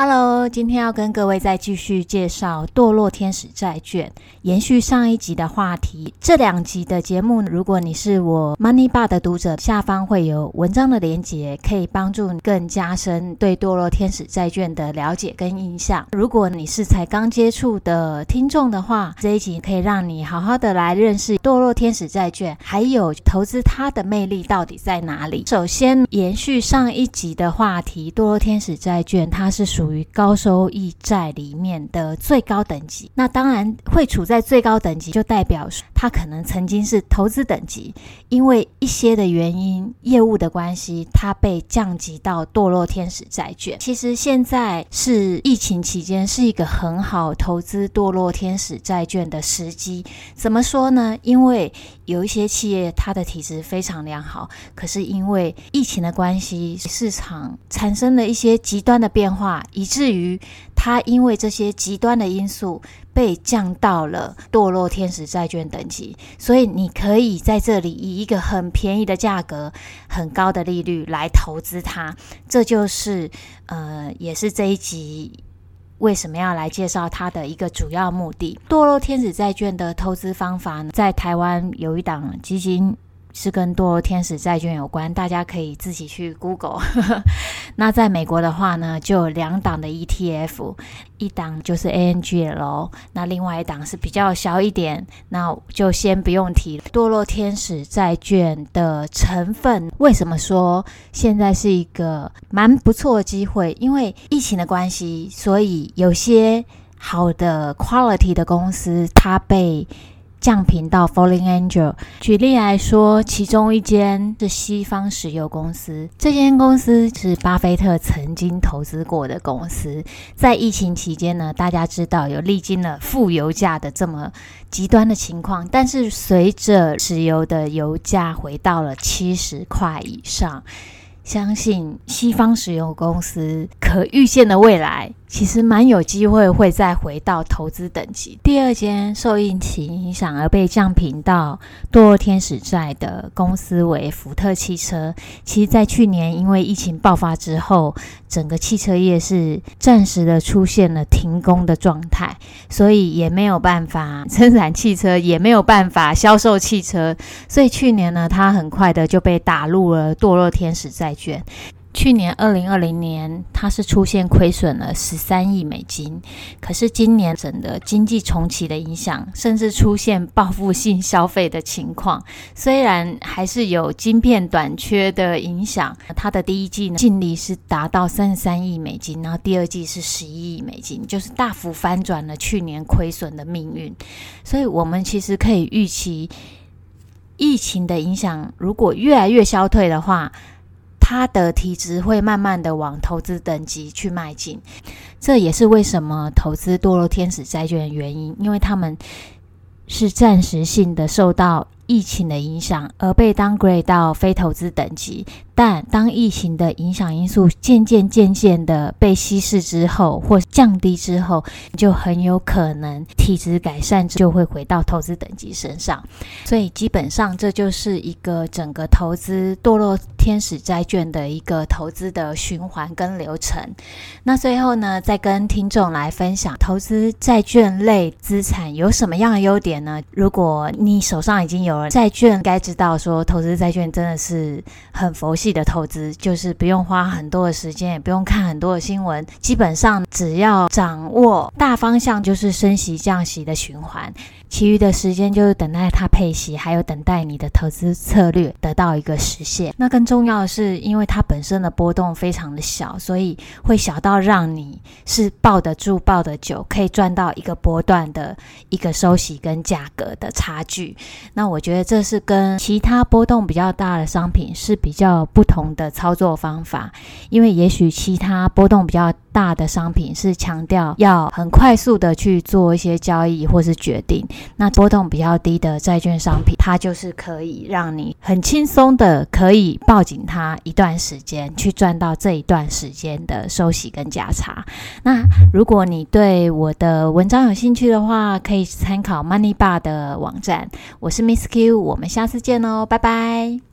Hello，今天要跟各位再继续介绍堕落天使债券，延续上一集的话题。这两集的节目，如果你是我 Money Bar 的读者，下方会有文章的连结，可以帮助你更加深对堕落天使债券的了解跟印象。如果你是才刚接触的听众的话，这一集可以让你好好的来认识堕落天使债券，还有投资它的魅力到底在哪里。首先，延续上一集的话题，堕落天使债券它是属属于高收益债里面的最高等级，那当然会处在最高等级，就代表它可能曾经是投资等级，因为一些的原因、业务的关系，它被降级到堕落天使债券。其实现在是疫情期间，是一个很好投资堕落天使债券的时机。怎么说呢？因为有一些企业它的体质非常良好，可是因为疫情的关系，市场产生了一些极端的变化。以至于它因为这些极端的因素被降到了堕落天使债券等级，所以你可以在这里以一个很便宜的价格、很高的利率来投资它。这就是呃，也是这一集为什么要来介绍它的一个主要目的。堕落天使债券的投资方法呢，在台湾有一档基金。是跟堕落天使债券有关，大家可以自己去 Google。那在美国的话呢，就有两档的 ETF，一档就是 ANGL，那另外一档是比较小一点，那就先不用提。堕落天使债券的成分，为什么说现在是一个蛮不错的机会？因为疫情的关系，所以有些好的 quality 的公司，它被降频到 Falling Angel。举例来说，其中一间是西方石油公司，这间公司是巴菲特曾经投资过的公司。在疫情期间呢，大家知道有历经了负油价的这么极端的情况，但是随着石油的油价回到了七十块以上。相信西方石油公司可预见的未来，其实蛮有机会会再回到投资等级。第二间受疫情影响而被降评到堕落天使债的公司为福特汽车。其实，在去年因为疫情爆发之后，整个汽车业是暂时的出现了停工的状态，所以也没有办法生产汽车，也没有办法销售汽车。所以去年呢，它很快的就被打入了堕落天使债券。去年二零二零年，它是出现亏损了十三亿美金。可是今年整个经济重启的影响，甚至出现报复性消费的情况。虽然还是有晶片短缺的影响，它的第一季呢净利是达到三十三亿美金，然后第二季是十一亿美金，就是大幅翻转了去年亏损的命运。所以，我们其实可以预期，疫情的影响如果越来越消退的话。他的体质会慢慢的往投资等级去迈进，这也是为什么投资堕落天使债券的原因，因为他们是暂时性的受到疫情的影响而被 downgrade 到非投资等级。但当疫情的影响因素渐渐渐渐的被稀释之后，或降低之后，就很有可能体质改善就会回到投资等级身上。所以基本上这就是一个整个投资堕落天使债券的一个投资的循环跟流程。那最后呢，再跟听众来分享投资债券类资产有什么样的优点呢？如果你手上已经有债券，该知道说投资债券真的是很佛系。的投资就是不用花很多的时间，也不用看很多的新闻，基本上只要掌握大方向，就是升息降息的循环。其余的时间就是等待它配息，还有等待你的投资策略得到一个实现。那更重要的是，因为它本身的波动非常的小，所以会小到让你是抱得住、抱得久，可以赚到一个波段的一个收息跟价格的差距。那我觉得这是跟其他波动比较大的商品是比较不同的操作方法，因为也许其他波动比较大的商品是强调要很快速的去做一些交易或是决定，那波动比较低的债券商品，它就是可以让你很轻松的可以抱紧它一段时间，去赚到这一段时间的收息跟价差。那如果你对我的文章有兴趣的话，可以参考 Money Bar 的网站。我是 Miss Q，我们下次见哦，拜拜。